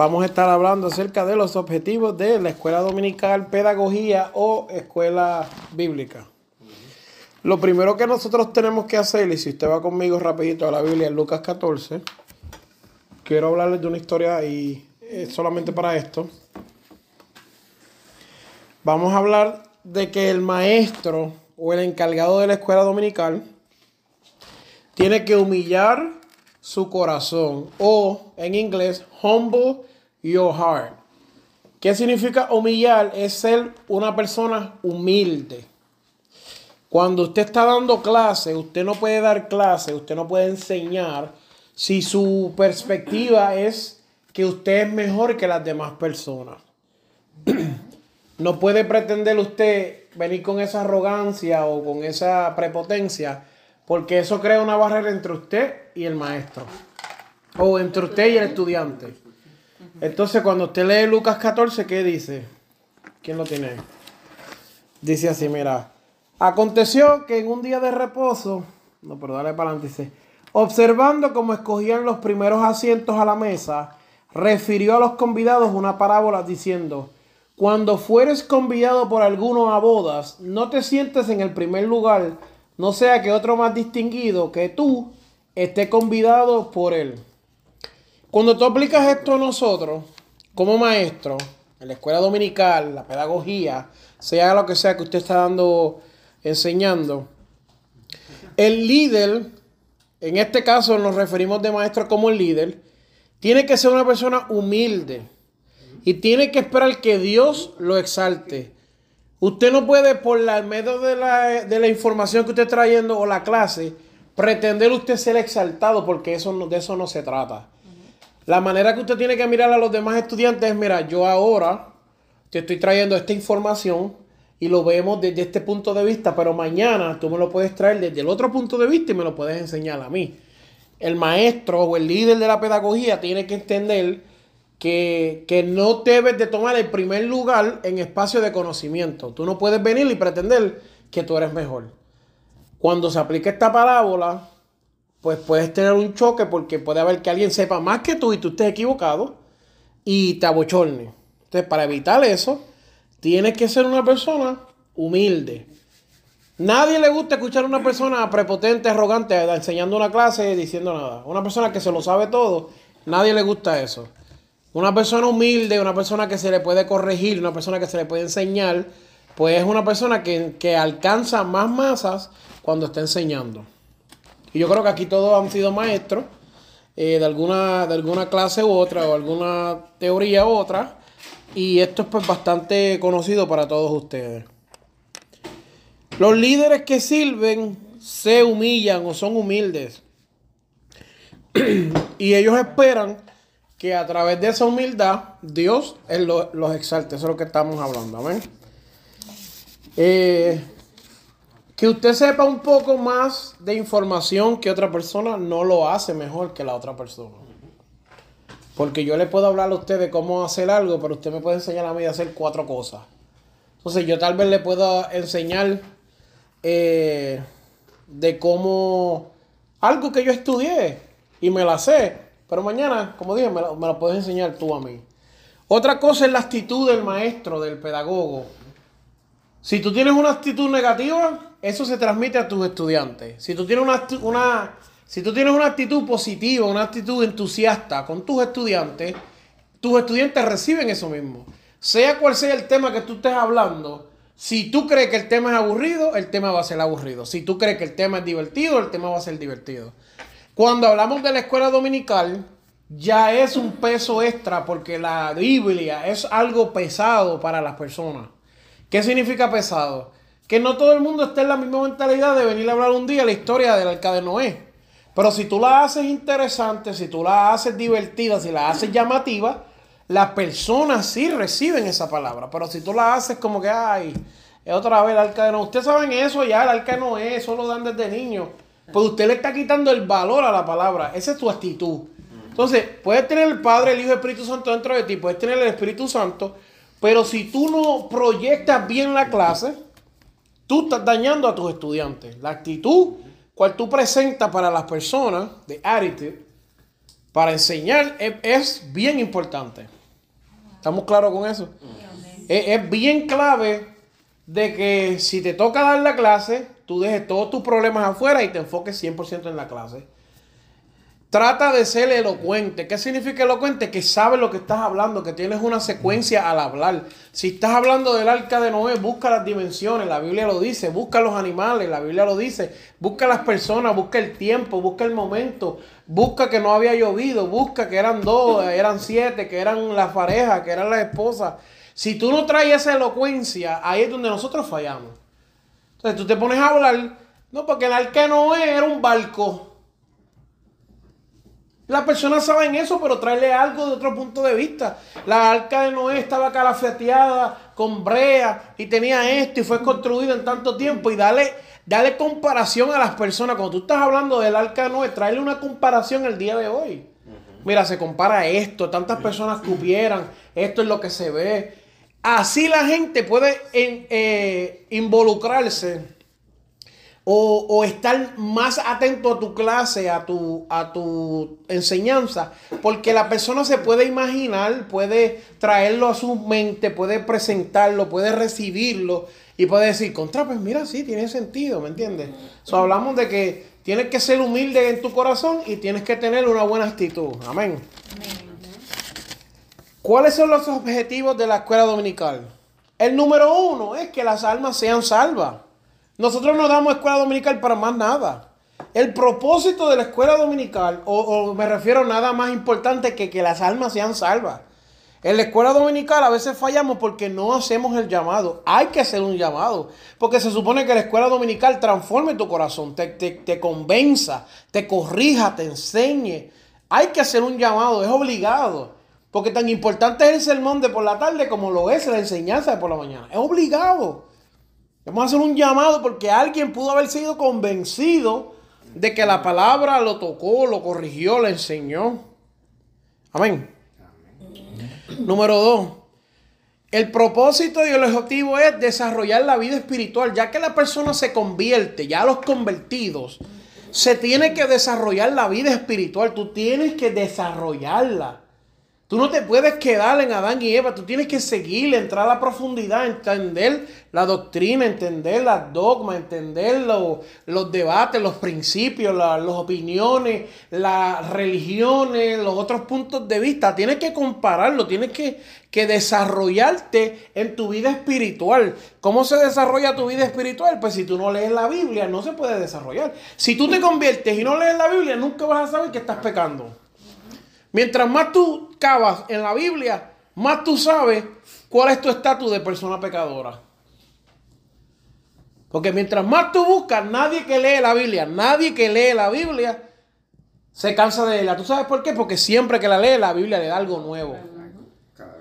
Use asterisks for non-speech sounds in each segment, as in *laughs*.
Vamos a estar hablando acerca de los objetivos de la escuela dominical, pedagogía o escuela bíblica. Lo primero que nosotros tenemos que hacer, y si usted va conmigo rapidito a la Biblia en Lucas 14, quiero hablarles de una historia y solamente para esto. Vamos a hablar de que el maestro o el encargado de la escuela dominical tiene que humillar su corazón o en inglés humble your heart. ¿Qué significa humillar? Es ser una persona humilde. Cuando usted está dando clase, usted no puede dar clase, usted no puede enseñar si su perspectiva es que usted es mejor que las demás personas. *clears throat* No puede pretender usted venir con esa arrogancia o con esa prepotencia porque eso crea una barrera entre usted y el maestro. O entre usted y el estudiante. Entonces, cuando usted lee Lucas 14, ¿qué dice? ¿Quién lo tiene? Dice así, mira. Aconteció que en un día de reposo, no, pero dale para adelante, dice, observando cómo escogían los primeros asientos a la mesa, refirió a los convidados una parábola diciendo, cuando fueres convidado por alguno a bodas, no te sientes en el primer lugar, no sea que otro más distinguido que tú esté convidado por él. Cuando tú aplicas esto a nosotros, como maestro, en la escuela dominical, la pedagogía, sea lo que sea que usted está dando, enseñando, el líder, en este caso nos referimos de maestro como el líder, tiene que ser una persona humilde y tiene que esperar que Dios lo exalte. Usted no puede, por la medio de la, de la información que usted está trayendo o la clase, pretender usted ser exaltado, porque eso de eso no se trata. La manera que usted tiene que mirar a los demás estudiantes es, mira, yo ahora te estoy trayendo esta información y lo vemos desde este punto de vista, pero mañana tú me lo puedes traer desde el otro punto de vista y me lo puedes enseñar a mí. El maestro o el líder de la pedagogía tiene que entender que, no debes de tomar el primer lugar en espacio de conocimiento. Tú no puedes venir y pretender que tú eres mejor. Cuando se aplica esta parábola, pues puedes tener un choque porque puede haber que alguien sepa más que tú y tú estés equivocado y te abochorne. Entonces, para evitar eso, tienes que ser una persona humilde. Nadie le gusta escuchar a una persona prepotente, arrogante, enseñando una clase, diciendo nada. Una persona que se lo sabe todo, nadie le gusta eso. Una persona humilde, una persona que se le puede corregir, una persona que se le puede enseñar, pues es una persona que, alcanza más masas cuando está enseñando. Y yo creo que aquí todos han sido maestros eh, de, alguna, de alguna clase u otra, o alguna teoría u otra. Y esto es pues bastante conocido para todos ustedes. Los líderes que sirven se humillan o son humildes. *clears throat* y ellos esperan que a través de esa humildad Dios los exalte. Eso es lo que estamos hablando. Amén. Eh, que usted sepa un poco más de información que otra persona no lo hace mejor que la otra persona. Porque yo le puedo hablar a usted de cómo hacer algo, pero usted me puede enseñar a mí a hacer cuatro cosas. Entonces yo tal vez le puedo enseñar eh, de cómo algo que yo estudié y me la sé, pero mañana, como dije, me lo, puedes enseñar tú a mí. Otra cosa es la actitud del maestro, del pedagogo. Si tú tienes una actitud negativa, eso se transmite a tus estudiantes. Si tú tienes una, si tú tienes una actitud positiva, una actitud entusiasta con tus estudiantes, tus estudiantes reciben eso mismo. Sea cual sea el tema que tú estés hablando, si tú crees que el tema es aburrido, el tema va a ser aburrido. Si tú crees que el tema es divertido, el tema va a ser divertido. Cuando hablamos de la escuela dominical, ya es un peso extra porque la Biblia es algo pesado para las personas. ¿Qué significa pesado? Que no todo el mundo esté en la misma mentalidad de venir a hablar un día la historia del arca de Noé. Pero si tú la haces interesante, si tú la haces divertida, si la haces llamativa, las personas sí reciben esa palabra. Pero si tú la haces como que, ay, es otra vez el arca de Noé. Ustedes saben eso ya, el arca de Noé, eso lo dan desde niño. Pues usted le está quitando el valor a la palabra. Esa es tu actitud. Entonces, puedes tener el Padre, el Hijo y el Espíritu Santo dentro de ti, puedes tener el Espíritu Santo, pero si tú no proyectas bien la clase, tú estás dañando a tus estudiantes. La actitud cual tú presentas para las personas, de attitude, para enseñar, es, bien importante. ¿Estamos claros con eso? Es, es bien clave de que si te toca dar la clase, tú dejes todos tus problemas afuera y te enfoques 100% en la clase. Trata de ser elocuente. ¿Qué significa elocuente? Que sabes lo que estás hablando, que tienes una secuencia al hablar. Si estás hablando del arca de Noé, busca las dimensiones, la Biblia lo dice, busca los animales, la Biblia lo dice, busca las personas, busca el tiempo, busca el momento, busca que no había llovido, busca que eran dos, eran siete, que eran las parejas, que eran las esposas. Si tú no traes esa elocuencia, ahí es donde nosotros fallamos. Entonces tú te pones a hablar, no, porque el arca de Noé era un barco. Las personas saben eso, pero traerle algo de otro punto de vista. La arca de Noé estaba calafeteada con brea y tenía esto y fue construida en tanto tiempo. Y dale, dale comparación a las personas. Cuando tú estás hablando del arca de Noé, tráele una comparación el día de hoy. Mira, se compara esto, tantas personas cupieran, esto es lo que se ve. Así la gente puede eh, involucrarse o, estar más atento a tu clase, a tu, a tu enseñanza, porque la persona se puede imaginar, puede traerlo a su mente, puede presentarlo, puede recibirlo y puede decir, contra, pues mira, sí, tiene sentido, ¿me entiendes? So, hablamos de que tienes que ser humilde en tu corazón y tienes que tener una buena actitud. Amén. ¿Cuáles son los objetivos de la escuela dominical? El número uno es que las almas sean salvas. Nosotros no damos escuela dominical para más nada. El propósito de la escuela dominical, o, me refiero a nada más importante que que las almas sean salvas. En la escuela dominical a veces fallamos porque no hacemos el llamado. Hay que hacer un llamado. Porque se supone que la escuela dominical transforme tu corazón, te, te, te convenza, te corrija, te enseñe. Hay que hacer un llamado, es obligado. Porque tan importante es el sermón de por la tarde como lo es la enseñanza de por la mañana. Es obligado. Vamos a hacer un llamado porque alguien pudo haber sido convencido de que la palabra lo tocó, lo corrigió, le enseñó. Amén. Número dos. El propósito y el objetivo es desarrollar la vida espiritual. Ya que la persona se convierte, ya los convertidos, se tiene que desarrollar la vida espiritual. Tú tienes que desarrollarla. Tú no te puedes quedar en Adán y Eva, tú tienes que seguir, entrar a la profundidad, entender la doctrina, entender las dogmas, entender los, debates, los principios, las opiniones, las religiones, los otros puntos de vista. Tienes que compararlo, tienes que, que desarrollarte en tu vida espiritual. ¿Cómo se desarrolla tu vida espiritual? Pues si tú no lees la Biblia, no se puede desarrollar. Si tú te conviertes y no lees la Biblia, nunca vas a saber que estás pecando. Mientras más tú cavas en la Biblia, más tú sabes cuál es tu estatus de persona pecadora. Porque mientras más tú buscas, nadie que lee la Biblia, nadie que lee la Biblia se cansa de leerla. ¿Tú sabes por qué? Porque siempre que la lee, la Biblia le da algo nuevo.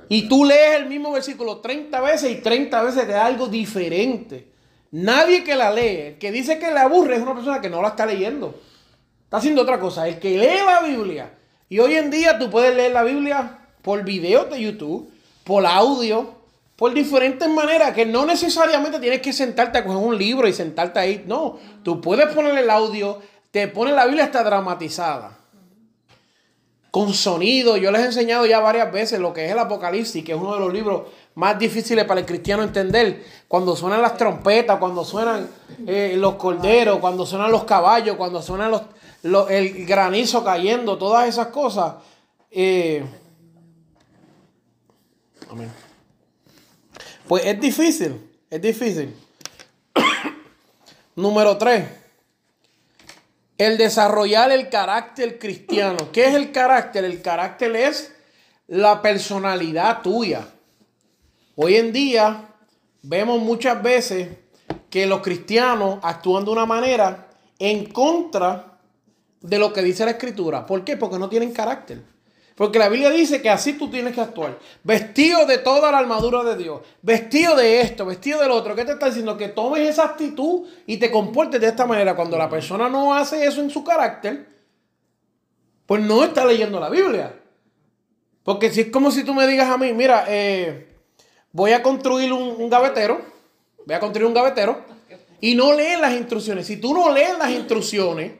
Y tú lees el mismo versículo 30 veces y 30 veces te da algo diferente. Nadie que la lee, el que dice que le aburre es una persona que no la está leyendo. Está haciendo otra cosa. El que lee la Biblia y hoy en día tú puedes leer la Biblia por videos de YouTube, por audio, por diferentes maneras, que no necesariamente tienes que sentarte a coger un libro y sentarte ahí. No, tú puedes poner el audio, te pone la Biblia hasta dramatizada. Con sonido, yo les he enseñado ya varias veces lo que es el Apocalipsis, que es uno de los libros más difíciles para el cristiano entender. Cuando suenan las trompetas, cuando suenan eh, los corderos, cuando suenan los caballos, cuando suenan los, el granizo cayendo, todas esas cosas. Eh, pues es difícil, es difícil. *coughs* Número 3. El desarrollar el carácter cristiano. ¿Qué es el carácter? El carácter es la personalidad tuya. Hoy en día vemos muchas veces que los cristianos actúan de una manera en contra de lo que dice la escritura. ¿Por qué? Porque no tienen carácter. Porque la Biblia dice que así tú tienes que actuar. Vestido de toda la armadura de Dios. Vestido de esto, vestido del otro. ¿Qué te está diciendo? Que tomes esa actitud y te comportes de esta manera. Cuando la persona no hace eso en su carácter, pues no está leyendo la Biblia. Porque si es como si tú me digas a mí, mira, eh, voy a construir un, un gavetero. Voy a construir un gavetero. Y no lees las instrucciones. Si tú no lees las instrucciones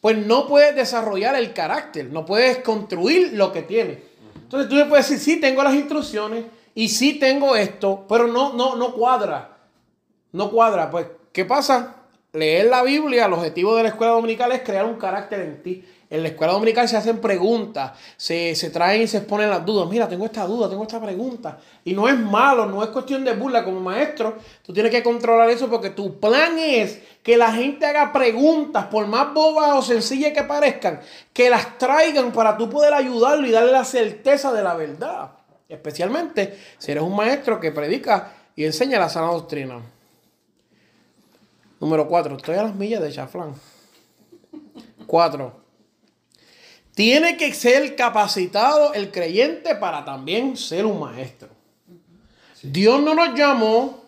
pues no puedes desarrollar el carácter, no puedes construir lo que tienes. Entonces tú le puedes decir, sí, tengo las instrucciones y sí tengo esto, pero no, no, no cuadra. No cuadra. Pues, ¿qué pasa? Leer la Biblia, el objetivo de la escuela dominical es crear un carácter en ti. En la escuela dominical se hacen preguntas, se, traen y se exponen las dudas. Mira, tengo esta duda, tengo esta pregunta. Y no es malo, no es cuestión de burla. Como maestro, tú tienes que controlar eso porque tu plan es que la gente haga preguntas, por más bobas o sencillas que parezcan, que las traigan para tú poder ayudarlo y darle la certeza de la verdad. Especialmente si eres un maestro que predica y enseña la sana doctrina. Número cuatro, estoy a las millas de chaflán. Cuatro. Tiene que ser capacitado el creyente para también ser un maestro. Dios no nos llamó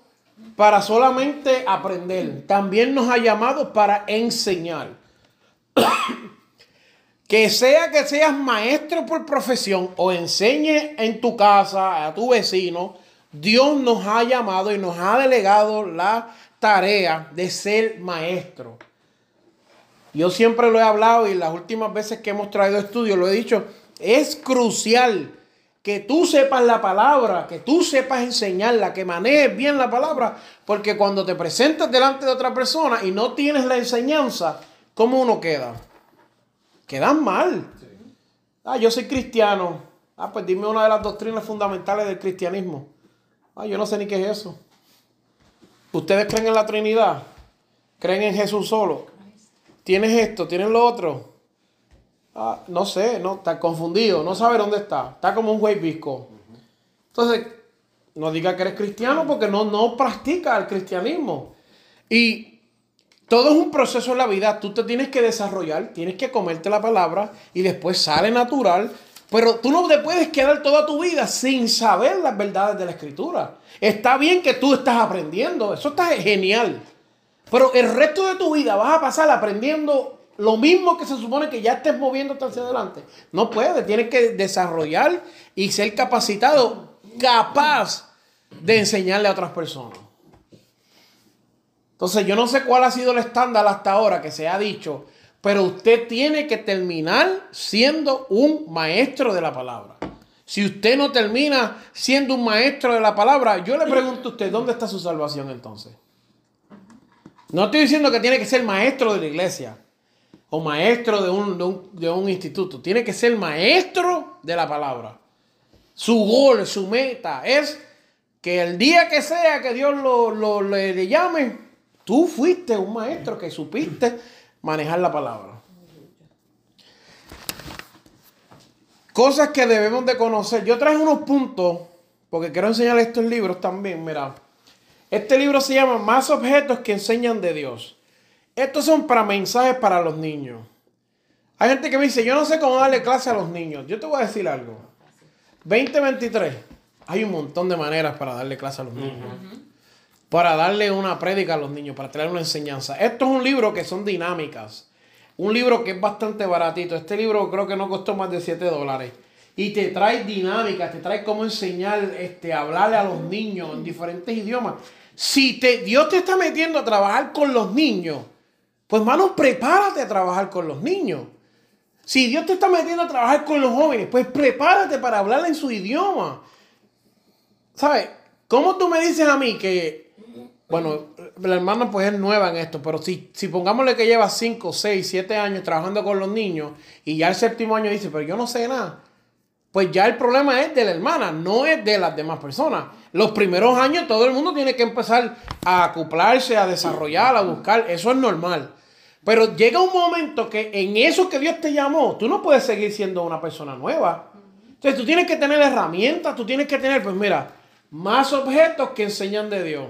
para solamente aprender, también nos ha llamado para enseñar. *coughs* que sea que seas maestro por profesión o enseñe en tu casa a tu vecino, Dios nos ha llamado y nos ha delegado la tarea de ser maestro. Yo siempre lo he hablado y las últimas veces que hemos traído estudios lo he dicho, es crucial que tú sepas la palabra, que tú sepas enseñarla, que manejes bien la palabra, porque cuando te presentas delante de otra persona y no tienes la enseñanza, ¿cómo uno queda? Quedas mal. Ah, yo soy cristiano. Ah, pues dime una de las doctrinas fundamentales del cristianismo. Ah, yo no sé ni qué es eso. ¿Ustedes creen en la Trinidad? ¿Creen en Jesús solo? Tienes esto, tienes lo otro. Ah, no sé, no, está confundido, no sabe dónde está. Está como un güey visco. Entonces, no diga que eres cristiano porque no, no practica el cristianismo. Y todo es un proceso en la vida. Tú te tienes que desarrollar, tienes que comerte la palabra y después sale natural. Pero tú no te puedes quedar toda tu vida sin saber las verdades de la escritura. Está bien que tú estás aprendiendo, eso está genial. Pero el resto de tu vida vas a pasar aprendiendo lo mismo que se supone que ya estés moviendo hacia adelante. No puedes, tienes que desarrollar y ser capacitado, capaz de enseñarle a otras personas. Entonces yo no sé cuál ha sido el estándar hasta ahora que se ha dicho, pero usted tiene que terminar siendo un maestro de la palabra. Si usted no termina siendo un maestro de la palabra, yo le pregunto a usted, ¿dónde está su salvación entonces? No estoy diciendo que tiene que ser maestro de la iglesia o maestro de un, instituto. Tiene que ser maestro de la palabra. Su gol, su meta es que el día que sea que Dios lo, le, llame, tú fuiste un maestro que supiste manejar la palabra. Cosas que debemos de conocer. Yo traje unos puntos, porque quiero enseñar estos libros también, mira. Este libro se llama Más objetos que enseñan de Dios. Estos son para mensajes para los niños. Hay gente que me dice, yo no sé cómo darle clase a los niños. Yo te voy a decir algo. 2023, hay un montón de maneras para darle clase a los niños. Para darle una prédica a los niños, para traer una enseñanza. Esto es un libro que son dinámicas. Un libro que es bastante baratito. Este libro creo que no costó más de 7 dólares. Y te trae dinámicas, te trae cómo enseñar, este, hablarle a los niños en diferentes idiomas. Si te, Dios te está metiendo a trabajar con los niños, pues hermano, prepárate a trabajar con los niños. Si Dios te está metiendo a trabajar con los jóvenes, pues prepárate para hablar en su idioma. ¿Sabes? ¿Cómo tú me dices a mí que, bueno, la hermana pues es nueva en esto, pero si, si pongámosle que lleva 5, 6, 7 años trabajando con los niños y ya el séptimo año dice, pero yo no sé nada, pues ya el problema es de la hermana, no es de las demás personas. Los primeros años todo el mundo tiene que empezar a acoplarse, a desarrollar, a buscar. Eso es normal. Pero llega un momento que en eso que Dios te llamó, tú no puedes seguir siendo una persona nueva. Entonces tú tienes que tener herramientas, tú tienes que tener, pues mira, más objetos que enseñan de Dios.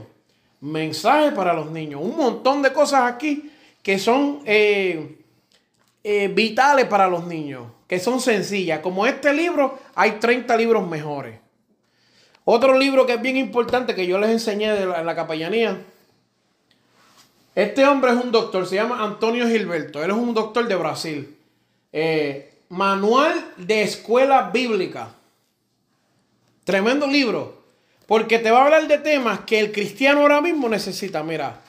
Mensajes para los niños. Un montón de cosas aquí que son, eh, eh, vitales para los niños, que son sencillas. Como este libro, hay 30 libros mejores. Otro libro que es bien importante que yo les enseñé de la, en la capellanía. Este hombre es un doctor, se llama Antonio Gilberto. Él es un doctor de Brasil. Eh, Manual de Escuela Bíblica. Tremendo libro. Porque te va a hablar de temas que el cristiano ahora mismo necesita. Mira,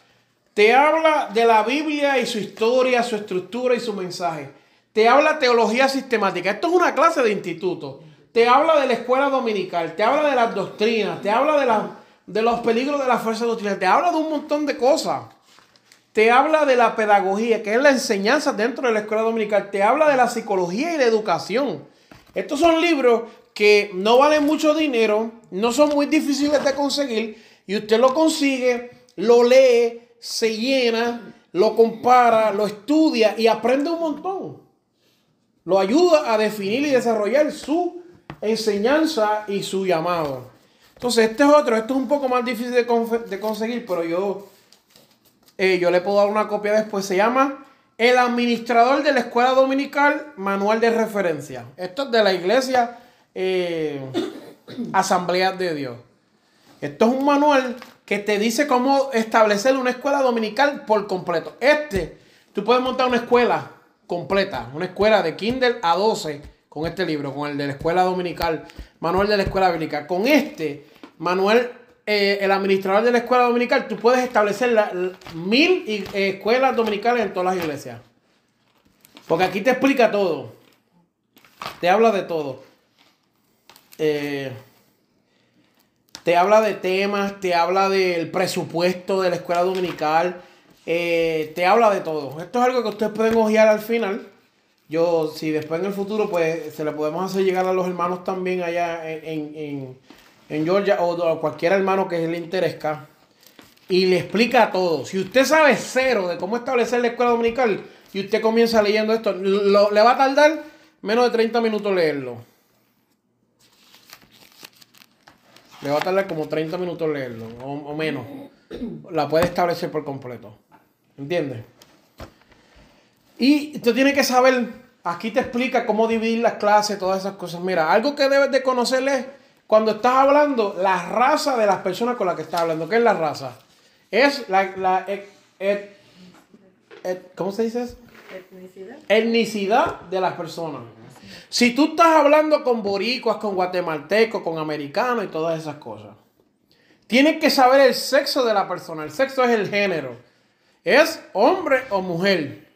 te habla de la Biblia y su historia, su estructura y su mensaje. Te habla teología sistemática. Esto es una clase de instituto te habla de la escuela dominical, te habla de las doctrinas, te habla de, de los peligros de la fuerza doctrinal, te habla de un montón de cosas. Te habla de la pedagogía, que es la enseñanza dentro de la escuela dominical. Te habla de la psicología y la educación. Estos son libros que no valen mucho dinero, no son muy difíciles de conseguir y usted lo consigue, lo lee, se llena, lo compara, lo estudia y aprende un montón. Lo ayuda a definir y desarrollar su enseñanza y su llamado. Entonces, este es otro, esto es un poco más difícil de, conseguir, pero yo, eh, yo le puedo dar una copia después. Se llama El Administrador de la Escuela Dominical, Manual de Referencia. Esto es de la iglesia eh, Asamblea de Dios. Esto es un manual que te dice cómo establecer una escuela dominical por completo. Este, tú puedes montar una escuela completa, una escuela de Kindle a 12 con este libro, con el de la escuela dominical, manual de la escuela dominical. Con este manual, eh, el administrador de la escuela dominical, tú puedes establecer mil eh, escuelas dominicales en todas las iglesias. Porque aquí te explica todo. Te habla de todo. Eh, te habla de temas, te habla del presupuesto de la escuela dominical, te habla de todo. Esto es algo que ustedes pueden ojear al final yo, si después en el futuro, pues se le podemos hacer llegar a los hermanos también allá en, Georgia o a cualquier hermano que le interesa y le explica todo. Si usted sabe cero de cómo establecer la escuela dominical y usted comienza leyendo esto, le va a tardar menos de 30 minutos leerlo. Le va a tardar como 30 minutos leerlo, o menos. La puede establecer por completo. ¿Entiendes? Y usted tiene que saber, aquí te explica cómo dividir las clases, todas esas cosas. Mira, algo que debes de conocer es cuando estás hablando, la raza de las personas con las que estás hablando. ¿Qué es la raza? Es la, ¿cómo se dice eso? Etnicidad. Etnicidad de las personas. Si tú estás hablando con boricuas, con guatemaltecos, con americanos y todas esas cosas, tienes que saber el sexo de la persona. El sexo es el género. ¿Es hombre o mujer?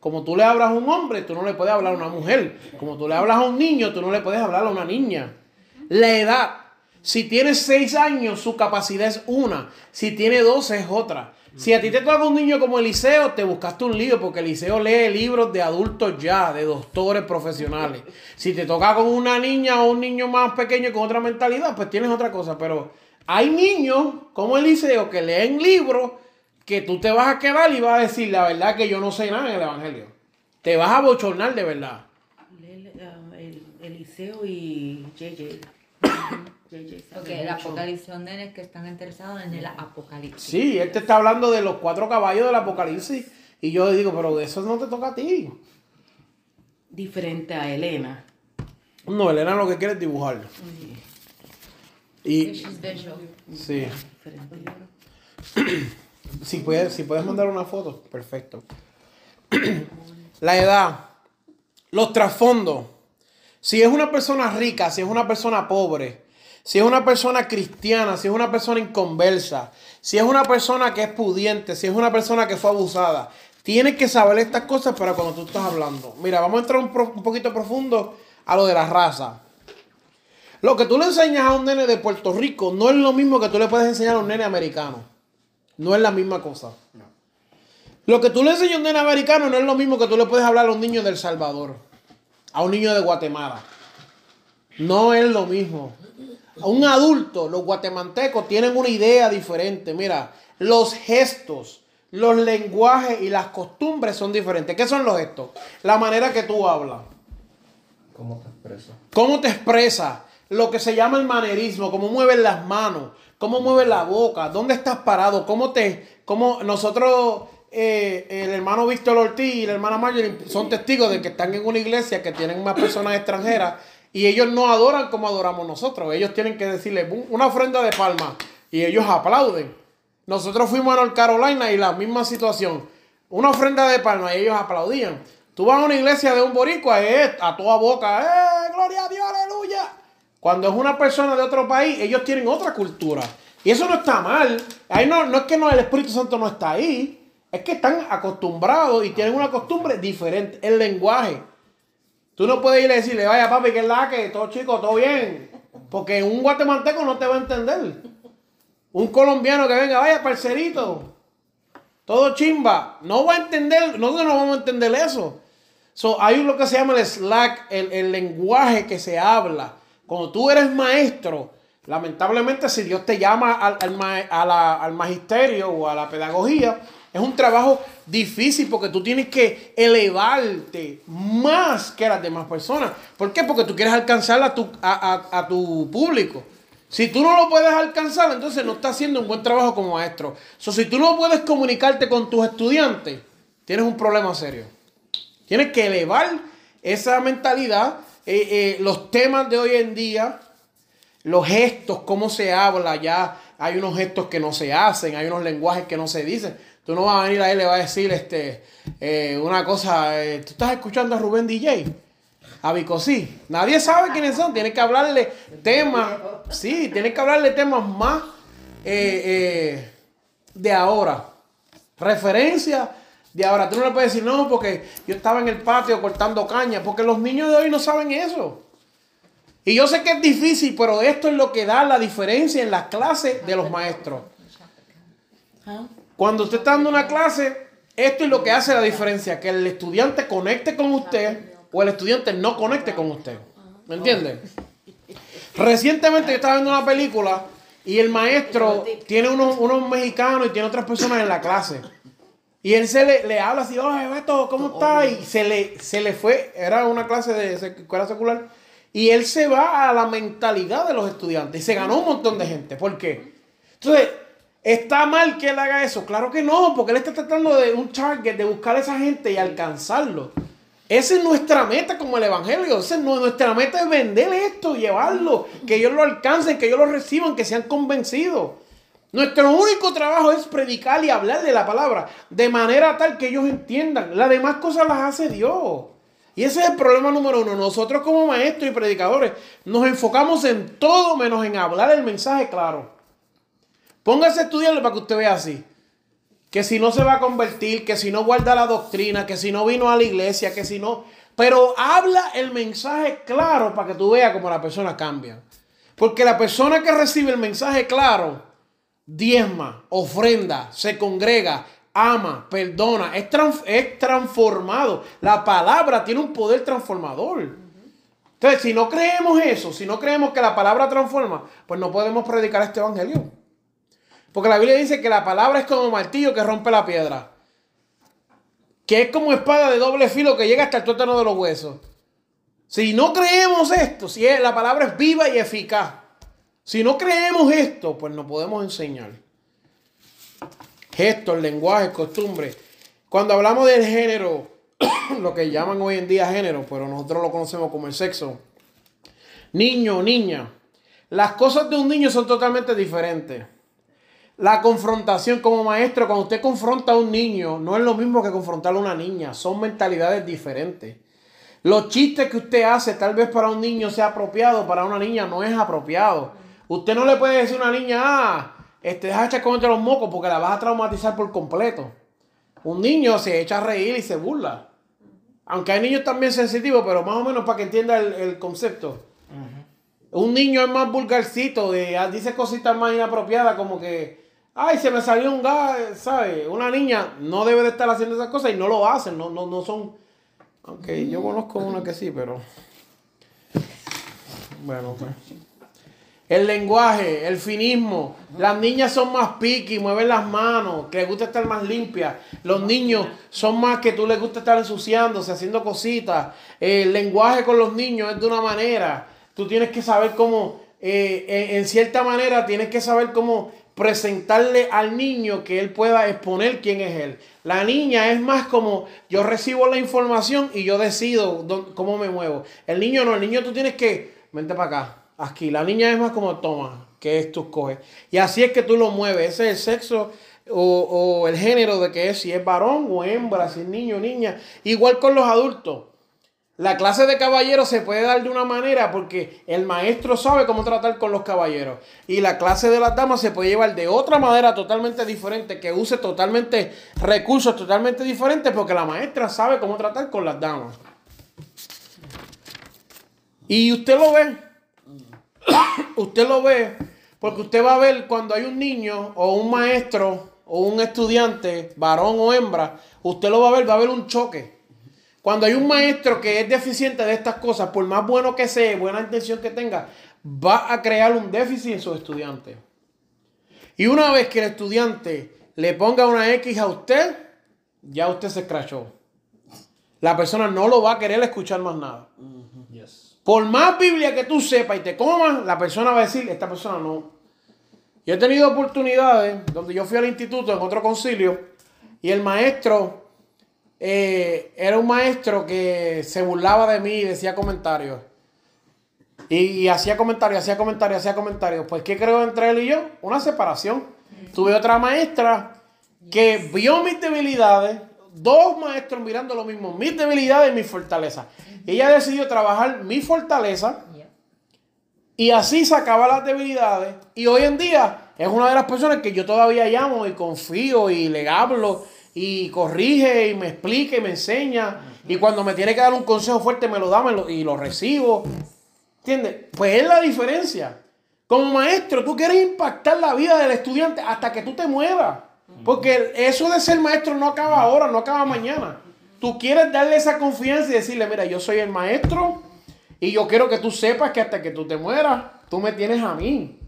Como tú le hablas a un hombre, tú no le puedes hablar a una mujer. Como tú le hablas a un niño, tú no le puedes hablar a una niña. La edad. Si tiene 6 años, su capacidad es una. Si tiene 12 es otra. Si a ti te toca un niño como Eliseo, te buscaste un lío porque Eliseo lee libros de adultos ya, de doctores profesionales. Si te toca con una niña o un niño más pequeño con otra mentalidad, pues tienes otra cosa. Pero hay niños como Eliseo que leen libros que tú te vas a quedar y vas a decir la verdad que yo no sé nada en el Evangelio. Te vas a bochornar de verdad. El, Eliseo y JJ. Porque el apocalipsis es que están interesados en el apocalipsis. Sí, él te está hablando de los cuatro caballos del apocalipsis. Y yo digo, pero eso no te toca a ti. Diferente a Elena. No, Elena lo que quiere es dibujarlo. Y. Sí. *clears throat* Si puedes, si puedes mandar una foto, perfecto. *clears throat* La edad, los trasfondos. Si es una persona rica, si es una persona pobre, si es una persona cristiana, si es una persona inconversa, si es una persona que es pudiente, si es una persona que fue abusada, tienes que saber estas cosas para cuando tú estás hablando. Mira, vamos a entrar un, un poquito profundo a lo de la raza. Lo que tú le enseñas a un nene de Puerto Rico no es lo mismo que tú le puedes enseñar a un nene americano. No es la misma cosa. Lo que tú le enseñas a un nene americano no es lo mismo que tú le puedes hablar a un niño del Salvador, a un niño de Guatemala. No es lo mismo. A un adulto, los guatemaltecos tienen una idea diferente. Mira, los gestos, los lenguajes y las costumbres son diferentes. ¿Qué son los gestos? La manera que tú hablas. ¿Cómo te expresas? ¿Cómo te expresas? Lo que se llama el manerismo, cómo mueves las manos, cómo mueves la boca, dónde estás parado, cómo te, cómo nosotros eh, el hermano Víctor Ortiz y la hermana Marjorie son testigos de que están en una iglesia que tienen más personas extranjeras y ellos no adoran como adoramos nosotros. Ellos tienen que decirle una ofrenda de palma y ellos aplauden. Nosotros fuimos a North Carolina y la misma situación. Una ofrenda de palma y ellos aplaudían. Tú vas a una iglesia de un boricua, es a toda boca, ¡eh! ¡Gloria a Dios, aleluya! Cuando es una persona de otro país, ellos tienen otra cultura. Y eso no está mal. Ahí no, no es que no, el Espíritu Santo no está ahí. Es que están acostumbrados y tienen una costumbre diferente. El lenguaje. Tú no puedes ir a decirle, vaya papi, que es la que, todo chico, todo bien. Porque un guatemalteco no te va a entender. Un colombiano que venga, vaya, parcerito. Todo chimba. No va a entender, nosotros no vamos a entender eso. So, hay lo que se llama el slack, el, lenguaje que se habla. Cuando tú eres maestro, lamentablemente si Dios te llama al, al magisterio o a la pedagogía, es un trabajo difícil porque tú tienes que elevarte más que las demás personas. ¿Por qué? Porque tú quieres alcanzar a tu, a, tu público. Si tú no lo puedes alcanzar, entonces no estás haciendo un buen trabajo como maestro. So, si tú no puedes comunicarte con tus estudiantes, tienes un problema serio. Tienes que elevar esa mentalidad, eh, eh, los temas de hoy en día, los gestos, cómo se habla, ya hay unos gestos que no se hacen, hay unos lenguajes que no se dicen. Tú no vas a venir a él y le vas a decir este, eh, una cosa. ¿Tú estás escuchando a Rubén DJ? A Bicosí. Nadie sabe quiénes son. Tienes que hablarle temas. Sí, tienes que hablarle temas más de ahora. Referencia de ahora. Tú no le puedes decir, no, porque yo estaba en el patio cortando caña. Porque los niños de hoy no saben eso. Y yo sé que es difícil, pero esto es lo que da la diferencia en las clases de los maestros. Cuando usted está dando una clase, esto es lo que hace la diferencia, que el estudiante conecte con usted o el estudiante no conecte con usted. ¿Me entiende? Recientemente yo estaba viendo una película y el maestro tiene unos, unos mexicanos y tiene otras personas en la clase. Y él se le, habla así, oye, Beto, ¿cómo estás? Y se le, se le fue, era una clase de escuela secular, y él se va a la mentalidad de los estudiantes y se ganó un montón de gente. ¿Por qué? Entonces, ¿Está mal que él haga eso? Claro que no, porque él está tratando de un target, de buscar a esa gente y alcanzarlo. Esa es nuestra meta como el Evangelio. Esa es nuestra meta es vender esto, llevarlo, que ellos lo alcancen, que ellos lo reciban, que sean convencidos. Nuestro único trabajo es predicar y hablar de la palabra de manera tal que ellos entiendan. Las demás cosas las hace Dios. Y ese es el problema número uno. Nosotros como maestros y predicadores nos enfocamos en todo menos en hablar el mensaje claro. Póngase a estudiarlo para que usted vea así. Que si no se va a convertir, que si no guarda la doctrina, que si no vino a la iglesia, que si no... Pero habla el mensaje claro para que tú veas cómo la persona cambia. Porque la persona que recibe el mensaje claro, diezma, ofrenda, se congrega, ama, perdona, es, es transformado. La palabra tiene un poder transformador. Entonces, si no creemos eso, si no creemos que la palabra transforma, pues no podemos predicar este evangelio. Porque la Biblia dice que la palabra es como martillo que rompe la piedra. Que es como espada de doble filo que llega hasta el tuétano de los huesos. Si no creemos esto, si la palabra es viva y eficaz, si no creemos esto, pues no podemos enseñar. Gestos, lenguaje, costumbre. Cuando hablamos del género, *coughs* lo que llaman hoy en día género, pero nosotros lo conocemos como el sexo. Niño, niña. Las cosas de un niño son totalmente diferentes. La confrontación como maestro, cuando usted confronta a un niño, no es lo mismo que confrontar a una niña, son mentalidades diferentes. Los chistes que usted hace tal vez para un niño sea apropiado, para una niña no es apropiado. Usted no le puede decir a una niña, ah, este, deja echar entre los mocos porque la vas a traumatizar por completo. Un niño se echa a reír y se burla. Aunque hay niños también sensitivos, pero más o menos para que entienda el, concepto. Un niño es más vulgarcito, de, ah, dice cositas más inapropiadas como que ay, se me salió un gas, ¿sabes? Una niña no debe de estar haciendo esas cosas y no lo hacen, no, no, no son... Aunque yo conozco una que sí, pero... Bueno, pues. El lenguaje, el finismo. Las niñas son más piqui, mueven las manos, que les gusta estar más limpias. Los niños son más que tú les gusta estar ensuciándose, haciendo cositas. El lenguaje con los niños es de una manera. Tú tienes que saber cómo, eh, en cierta manera, tienes que saber cómo presentarle al niño que él pueda exponer quién es él. La niña es más como yo recibo la información y yo decido cómo me muevo. El niño no, el niño tú tienes que, vente para acá, aquí. La niña es más como toma, que es tú coges. Y así es que tú lo mueves. Ese es el sexo o, o el género de que es, si es varón o hembra, si es niño o niña. Igual con los adultos. La clase de caballeros se puede dar de una manera porque el maestro sabe cómo tratar con los caballeros. Y la clase de las damas se puede llevar de otra manera totalmente diferente, que use totalmente recursos totalmente diferentes porque la maestra sabe cómo tratar con las damas. Y usted lo ve, usted lo ve porque usted va a ver cuando hay un niño o un maestro o un estudiante, varón o hembra, usted lo va a ver, va a haber un choque. Cuando hay un maestro que es deficiente de estas cosas, por más bueno que sea, buena intención que tenga, va a crear un déficit en sus estudiantes. Y una vez que el estudiante le ponga una X a usted, ya usted se escrachó. La persona no lo va a querer escuchar más nada. Por más Biblia que tú sepas y te comas, la persona va a decir, esta persona no. Yo he tenido oportunidades donde yo fui al instituto en otro concilio y el maestro eh, era un maestro que se burlaba de mí y decía comentarios. Y, hacía comentarios, hacía comentarios, hacía comentarios. Pues, ¿qué creo entre él y yo? Una separación. Tuve otra maestra que vio mis debilidades, dos maestros mirando lo mismo, mis debilidades y mis fortalezas. Ella decidió trabajar mi fortaleza y así sacaba las debilidades. Y hoy en día es una de las personas que yo todavía llamo y confío y le hablo y corrige y me explica y me enseña. Y cuando me tiene que dar un consejo fuerte me lo da y lo recibo. ¿Entiendes? Pues es la diferencia. Como maestro, tú quieres impactar la vida del estudiante hasta que tú te muevas. Porque eso de ser maestro no acaba ahora, no acaba mañana. Tú quieres darle esa confianza y decirle, mira, yo soy el maestro y yo quiero que tú sepas que hasta que tú te mueras, tú me tienes a mí.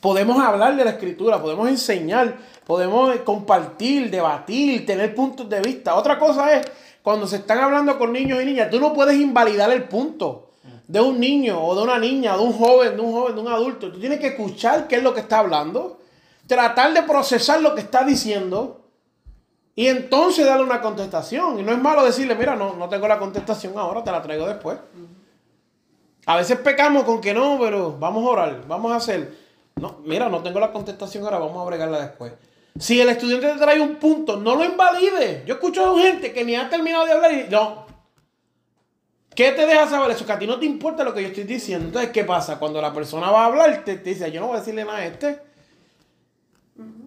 Podemos hablar de la escritura, podemos enseñar, podemos compartir, debatir, tener puntos de vista. Otra cosa es, cuando se están hablando con niños y niñas, tú no puedes invalidar el punto de un niño o de una niña, de un joven, de un joven, de un adulto. Tú tienes que escuchar qué es lo que está hablando, tratar de procesar lo que está diciendo y entonces darle una contestación. Y no es malo decirle, mira, no, no tengo la contestación ahora, te la traigo después. A veces pecamos con que no, pero vamos a orar, vamos a hacer. No, mira, no tengo la contestación ahora, vamos a bregarla después. Si el estudiante te trae un punto, no lo invalide. Yo escucho a gente que ni ha terminado de hablar y no. ¿Qué te deja saber eso? Que a ti no te importa lo que yo estoy diciendo. Entonces, ¿qué pasa? Cuando la persona va a hablar, te, dice, yo no voy a decirle nada a este.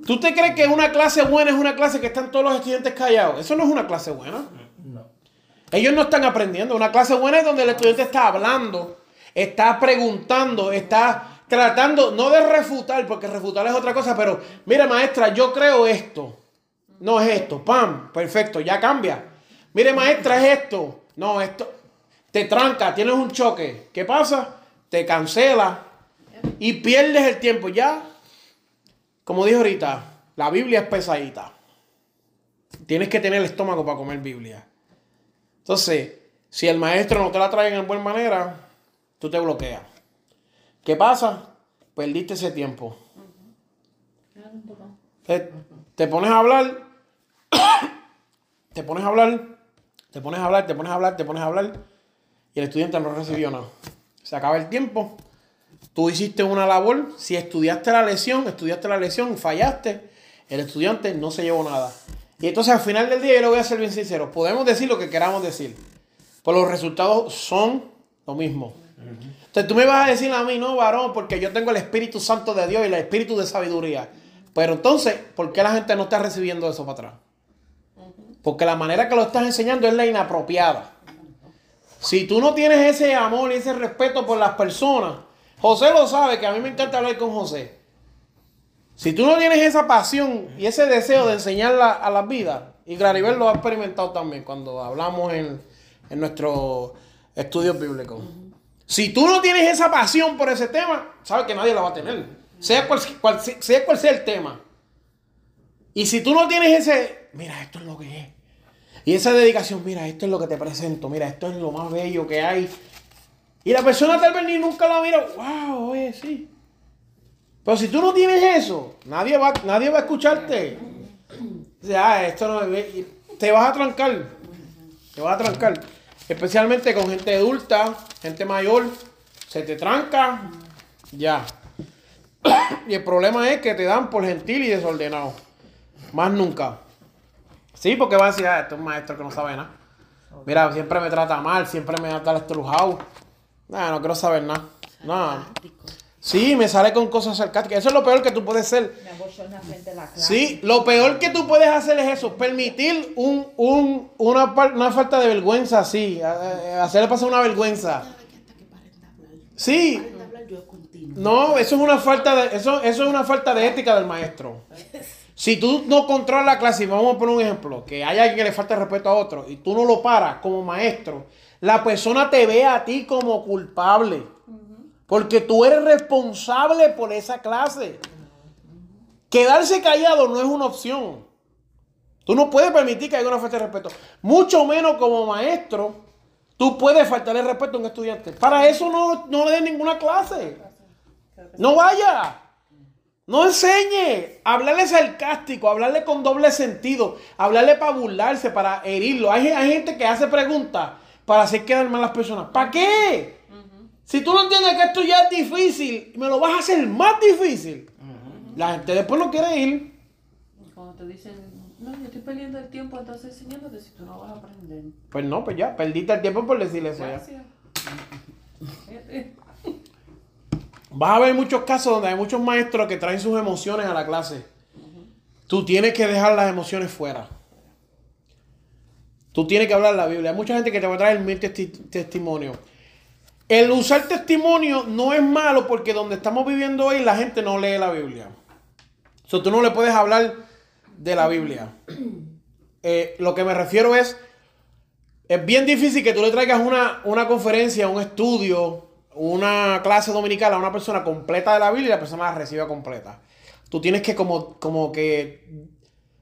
¿Tú te crees que una clase buena es una clase que están todos los estudiantes callados? Eso no es una clase buena. No. Ellos no están aprendiendo. Una clase buena es donde el estudiante está hablando, está preguntando, está tratando, no de refutar, porque refutar es otra cosa, pero mira maestra, yo creo esto. No es esto, pam, perfecto, ya cambia. Mire maestra, es esto. No, esto te tranca, tienes un choque. ¿Qué pasa? Te cancela y pierdes el tiempo. Ya, como dijo ahorita, la Biblia es pesadita. Tienes que tener el estómago para comer Biblia. Entonces, si el maestro no te la trae en buena manera, tú te bloqueas. ¿Qué pasa? Perdiste ese tiempo. Te, pones a hablar, *coughs* te pones a hablar, te pones a hablar, te pones a hablar, te pones a hablar, y el estudiante no recibió nada. Se acaba el tiempo. Tú hiciste una labor, si estudiaste la lección, estudiaste la lección, fallaste, el estudiante no se llevó nada. Y entonces al final del día, yo lo voy a ser bien sincero, podemos decir lo que queramos decir, pero los resultados son lo mismo. Entonces tú me vas a decir a mí, no, varón, porque yo tengo el Espíritu Santo de Dios y el Espíritu de sabiduría. Pero entonces, ¿por qué la gente no está recibiendo eso para atrás? Porque la manera que lo estás enseñando es la inapropiada. Si tú no tienes ese amor y ese respeto por las personas, José lo sabe, que a mí me encanta hablar con José. Si tú no tienes esa pasión y ese deseo de enseñar a las vidas, y Claribel lo ha experimentado también cuando hablamos en, en nuestros estudios bíblicos. Si tú no tienes esa pasión por ese tema, sabes que nadie la va a tener. Sea, cual sea el tema. Y si tú no tienes ese, mira, esto es lo que es. Y esa dedicación, mira, esto es lo que te presento, mira, esto es lo más bello que hay. Y la persona tal vez ni nunca lo mira, wow, oye, sí. Pero si tú no tienes eso, nadie va, nadie va a escucharte. Sea, "Ah, esto no te vas a trancar. Te vas a trancar. Especialmente con gente adulta, gente mayor. Se te tranca. Ya. *coughs* Y el problema es que te dan por gentil y desordenado. Más nunca. Sí, porque va a decir, ah, esto es un maestro que no sabe nada. Mira, siempre me trata mal, siempre me da estrujado. Nada, no quiero saber nada. Nada. Sí, me sale con cosas sarcásticas. Eso es lo peor que tú puedes ser. Me frente a la clase. Sí, lo peor que tú puedes hacer es eso, permitir un, un- una, una falta de vergüenza así, a- a- hacerle pasar una vergüenza. Sí, no, eso es una falta de, eso, eso es una falta de ética del maestro. *laughs* Si tú no controlas la clase, y vamos a poner un ejemplo, que hay alguien que le falta respeto a otro y tú no lo paras como maestro, la persona te ve a ti como culpable. Porque tú eres responsable por esa clase. Quedarse callado no es una opción. Tú no puedes permitir que haya una falta de respeto. Mucho menos como maestro, tú puedes faltarle respeto a un estudiante. Para eso no, no le den ninguna clase. No vaya. No enseñe. Hablarle sarcástico, hablarle con doble sentido, hablarle para burlarse, para herirlo. Hay, hay gente que hace preguntas para hacer quedar mal a las personas. ¿Para qué? Si tú no entiendes que esto ya es difícil, me lo vas a hacer más difícil. La gente después no quiere ir. Cuando te dicen, no, yo estoy perdiendo el tiempo entonces enseñándote si tú no vas a aprender. Pues no, pues ya, perdiste el tiempo por decirle eso ya. Gracias. *laughs* Vas a ver muchos casos donde hay muchos maestros que traen sus emociones a la clase. Tú tienes que dejar las emociones fuera. Tú tienes que hablar la Biblia. Hay mucha gente que te va a traer mil testi- testimonios. El usar testimonio no es malo porque donde estamos viviendo hoy la gente no lee la Biblia. O sea, tú no le puedes hablar de la Biblia. Eh, lo que me refiero es, es bien difícil que tú le traigas una, una conferencia, un estudio, una clase dominical a una persona completa de la Biblia y la persona la reciba completa. Tú tienes que como, como que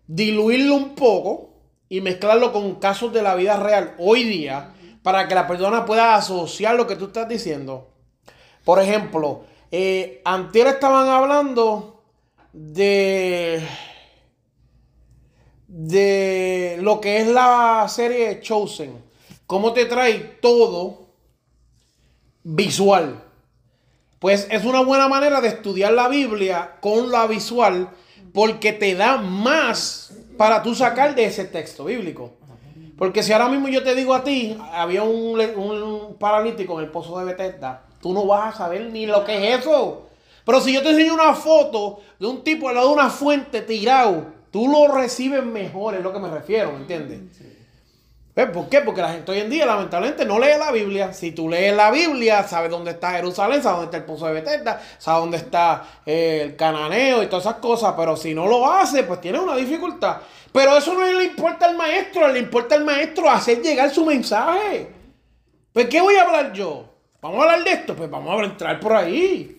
diluirlo un poco y mezclarlo con casos de la vida real hoy día para que la persona pueda asociar lo que tú estás diciendo. Por ejemplo, eh, antier estaban hablando de de lo que es la serie Chosen. Cómo te trae todo visual. Pues es una buena manera de estudiar la Biblia con la visual porque te da más para tú sacar de ese texto bíblico. Porque si ahora mismo yo te digo a ti, había un, un paralítico en el pozo de Bethesda, tú no vas a saber ni lo que es eso. Pero si yo te enseño una foto de un tipo al lado de una fuente tirado, tú lo recibes mejor, es lo que me refiero, ¿me entiendes? ¿Ves? ¿Por qué? Porque la gente hoy en día lamentablemente no lee la Biblia. Si tú lees la Biblia, sabes dónde está Jerusalén, sabes dónde está el pozo de Bethesda, sabes dónde está eh, el cananeo y todas esas cosas. Pero si no lo hace, pues tiene una dificultad. Pero eso no le importa al maestro, le importa al maestro hacer llegar su mensaje. Pues, ¿qué voy a hablar yo? ¿Vamos a hablar de esto? Pues vamos a entrar por ahí.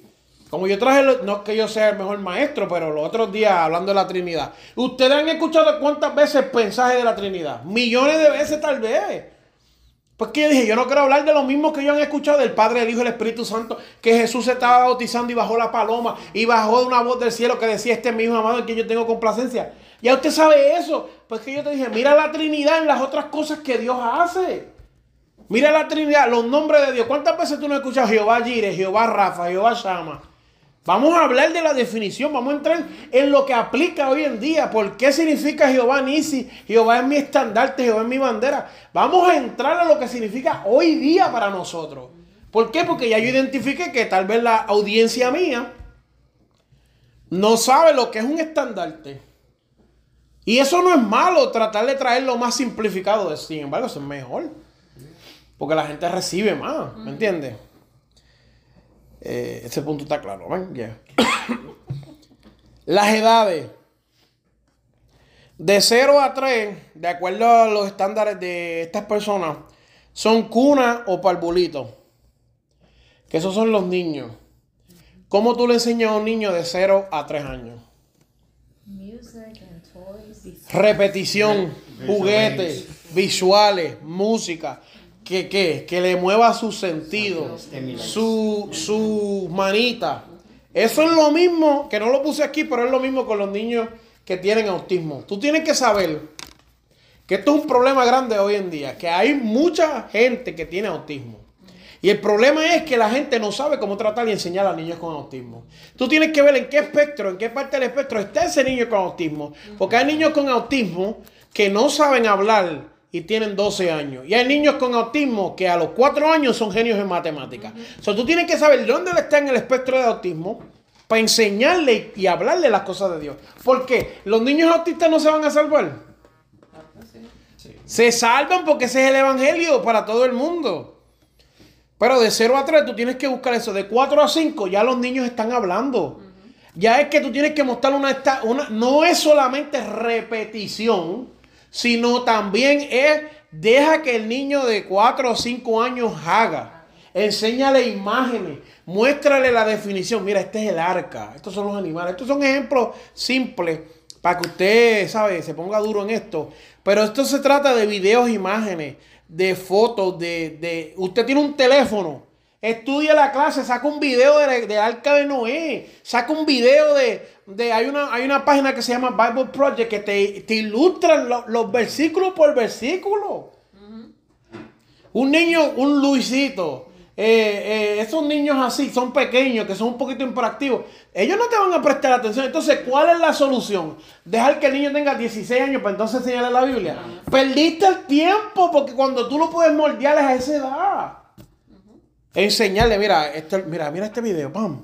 Como yo traje, no es que yo sea el mejor maestro, pero los otros días hablando de la Trinidad. ¿Ustedes han escuchado cuántas veces el mensaje de la Trinidad? Millones de veces tal vez. Pues que yo dije, yo no quiero hablar de lo mismo que ellos han escuchado del Padre, el Hijo y el Espíritu Santo, que Jesús se estaba bautizando y bajó la paloma y bajó una voz del cielo que decía, este es mi hijo amado en quien yo tengo complacencia. Ya usted sabe eso. Pues que yo te dije, mira la Trinidad en las otras cosas que Dios hace. Mira la Trinidad, los nombres de Dios. ¿Cuántas veces tú no has escuchado Jehová Jireh, Jehová Rafa, Jehová Shama? Vamos a hablar de la definición, vamos a entrar en lo que aplica hoy en día. ¿Por qué significa Jehová Nisi? Jehová es mi estandarte, Jehová es mi bandera. Vamos a entrar a lo que significa hoy día para nosotros. ¿Por qué? Porque ya yo identifiqué que tal vez la audiencia mía no sabe lo que es un estandarte. Y eso no es malo, tratar de traer lo más simplificado. Sin embargo, eso es mejor. Porque la gente recibe más, ¿me entiendes? Eh, ese punto está claro, ¿ven? Ya. *coughs* Las edades. De 0 a 3, de acuerdo a los estándares de estas personas, son cuna o parvulito. Que esos son los niños. ¿Cómo tú le enseñas a un niño de 0 a 3 años? Repetición, juguetes, visuales, música. Que, que, que le mueva sus sentidos, su, su manita. Eso es lo mismo, que no lo puse aquí, pero es lo mismo con los niños que tienen autismo. Tú tienes que saber que esto es un problema grande hoy en día, que hay mucha gente que tiene autismo. Y el problema es que la gente no sabe cómo tratar y enseñar a niños con autismo. Tú tienes que ver en qué espectro, en qué parte del espectro está ese niño con autismo. Porque hay niños con autismo que no saben hablar y tienen 12 años. Y hay niños con autismo que a los 4 años son genios en matemáticas. O sea, tú tienes que saber dónde está en el espectro de autismo para enseñarle y hablarle las cosas de Dios. ¿Por qué? Los niños autistas no se van a salvar. Se salvan porque ese es el evangelio para todo el mundo. Pero de 0 a 3 tú tienes que buscar eso. De 4 a 5 ya los niños están hablando. Ya es que tú tienes que mostrar una, una... No es solamente repetición, sino también es... Deja que el niño de 4 o 5 años haga. Enséñale imágenes. Muéstrale la definición. Mira, este es el arca. Estos son los animales. Estos son ejemplos simples para que usted, ¿sabe? Se ponga duro en esto. Pero esto se trata de videos, imágenes, de fotos, de, Usted tiene un teléfono, estudia la clase, saca un video de, de Arca de Noé, saca un video de... de hay, una, hay una página que se llama Bible Project que te, te ilustran los versículos por versículo. Un niño, un Luisito, eh, eh, esos niños así son pequeños, que son un poquito improactivos, ellos no te van a prestar atención. Entonces, ¿cuál es la solución? Dejar que el niño tenga 16 años para entonces enseñarle la Biblia. Perdiste el tiempo porque cuando tú lo puedes moldear a esa edad. Enseñarle, mira, este, mira, mira este video, pam.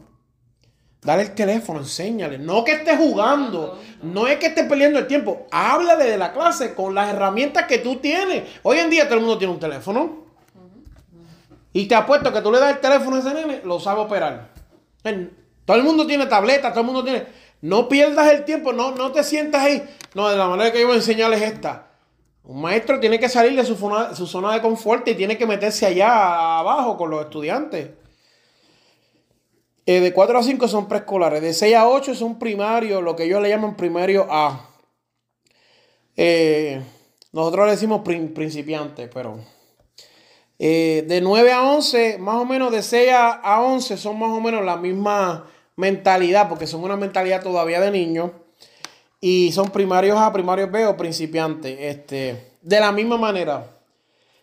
Dale el teléfono, enséñale. No que esté jugando, no es que esté perdiendo el tiempo. Háblale de la clase con las herramientas que tú tienes. Hoy en día todo el mundo tiene un teléfono. Y te apuesto que tú le das el teléfono a ese nene, lo sabe operar. Todo el mundo tiene tableta, todo el mundo tiene. No pierdas el tiempo, no, no te sientas ahí. No, de la manera que yo voy a enseñarles esta. Un maestro tiene que salir de su zona, de confort y tiene que meterse allá abajo con los estudiantes. Eh, de 4 a 5 son preescolares. De 6 a 8 son primarios, lo que ellos le llaman primario A. Eh, nosotros le decimos principiantes, pero eh, de 9 a 11, más o menos de 6 a 11 son más o menos la misma mentalidad, porque son una mentalidad todavía de niños. Y son primarios A, primarios B o principiantes. Este, de la misma manera.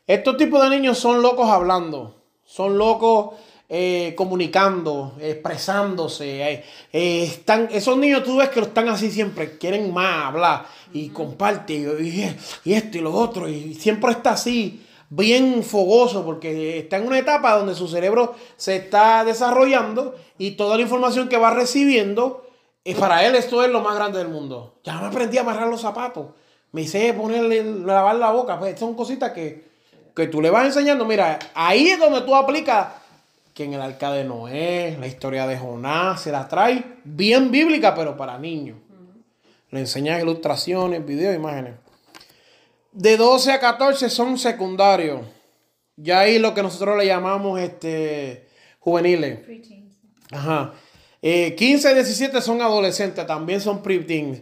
Estos tipos de niños son locos hablando. Son locos eh, comunicando, expresándose. Eh, están, esos niños tú ves que lo están así siempre. Quieren más hablar y comparte y, y esto y lo otro. Y siempre está así bien fogoso porque está en una etapa donde su cerebro se está desarrollando y toda la información que va recibiendo, y para él esto es lo más grande del mundo. Ya me aprendí a amarrar los zapatos, me hice ponerle, lavar la boca, pues son cositas que, que tú le vas enseñando. Mira, ahí es donde tú aplicas que en el arca de Noé, la historia de Jonás, se la trae bien bíblica, pero para niños. Le enseñas ilustraciones, videos, imágenes de 12 a 14 son secundarios. Ya ahí lo que nosotros le llamamos este, juveniles. Ajá. 15 a 17 son adolescentes, también son preteens.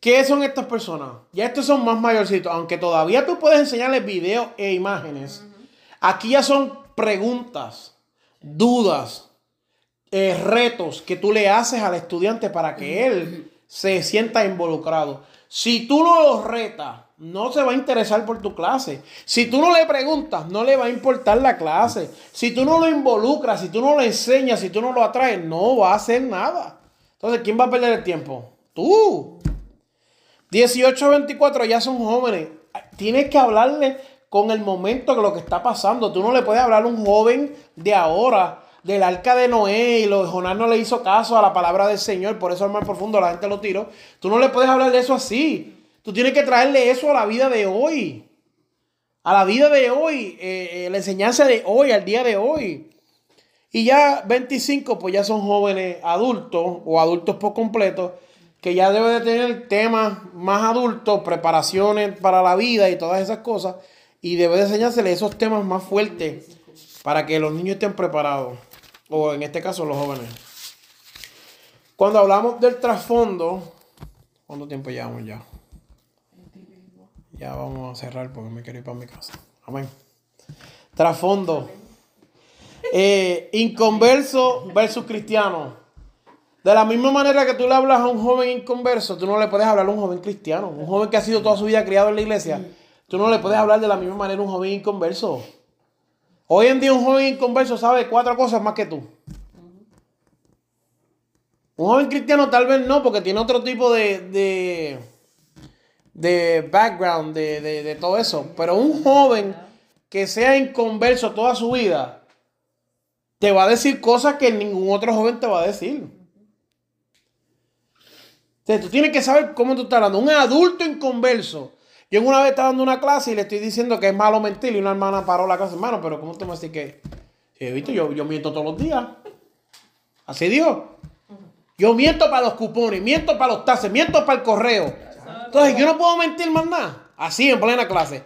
¿Qué son estas personas? Ya estos son más mayorcitos, aunque todavía tú puedes enseñarles videos e imágenes. Aquí ya son preguntas, dudas, eh, retos que tú le haces al estudiante para que él se sienta involucrado. Si tú no los retas, no se va a interesar por tu clase. Si tú no le preguntas, no le va a importar la clase. Si tú no lo involucras, si tú no lo enseñas, si tú no lo atraes, no va a hacer nada. Entonces, ¿quién va a perder el tiempo? Tú. 18 a 24 ya son jóvenes. Tienes que hablarle con el momento de lo que está pasando. Tú no le puedes hablar a un joven de ahora del arca de Noé y lo, Jonás no le hizo caso a la palabra del Señor, por eso el mar profundo la gente lo tiró. Tú no le puedes hablar de eso así. Tú tienes que traerle eso a la vida de hoy. A la vida de hoy, eh, eh, la enseñanza de hoy, al día de hoy. Y ya 25, pues ya son jóvenes adultos o adultos por completo, que ya deben de tener temas más adultos, preparaciones para la vida y todas esas cosas. Y debe de enseñársele esos temas más fuertes para que los niños estén preparados. O en este caso los jóvenes. Cuando hablamos del trasfondo, ¿cuánto tiempo llevamos ya? Ya vamos a cerrar porque me quiero ir para mi casa. Amén. Trasfondo. Eh, inconverso versus cristiano. De la misma manera que tú le hablas a un joven inconverso, tú no le puedes hablar a un joven cristiano. Un joven que ha sido toda su vida criado en la iglesia, tú no le puedes hablar de la misma manera a un joven inconverso. Hoy en día un joven inconverso sabe cuatro cosas más que tú. Un joven cristiano tal vez no, porque tiene otro tipo de, de, de background, de, de- de todo eso. Pero un joven que sea inconverso toda su vida, te va a decir cosas que ningún otro joven te va a decir. Entonces, tú tienes que saber cómo tú estás hablando. Un adulto inconverso. Yo una vez estaba dando una clase y le estoy diciendo que es malo mentir y una hermana paró la clase. Hermano, pero ¿cómo tú me decís que...? ¿viste? Yo, yo miento todos los días. Así Dios. Yo miento para los cupones, miento para los taxes, miento para el correo. Entonces yo no puedo mentir más nada. Así en plena clase.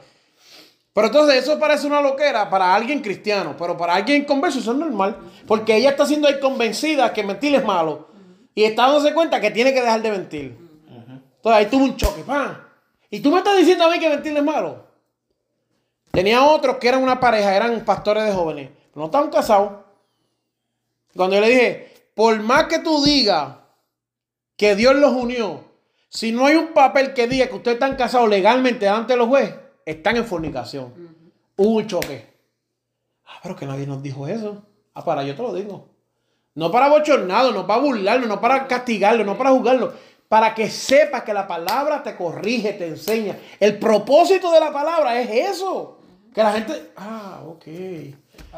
Pero entonces eso parece una loquera para alguien cristiano, pero para alguien converso eso es normal. Porque ella está siendo ahí convencida que mentir es malo. Y está dándose cuenta que tiene que dejar de mentir. Entonces ahí tuvo un choque. ¡pam! Y tú me estás diciendo a mí que mentir es malo. Tenía otros que eran una pareja, eran pastores de jóvenes. No estaban casados. Cuando yo le dije, por más que tú digas que Dios los unió, si no hay un papel que diga que ustedes están casados legalmente delante de los jueces, están en fornicación. Hubo un choque. Ah, pero que nadie nos dijo eso. Ah, para yo te lo digo. No para bochornarlo, no para burlarlo, no para castigarlo, no para juzgarlo. Para que sepas que la palabra te corrige, te enseña. El propósito de la palabra es eso. Que la gente. Ah, ok.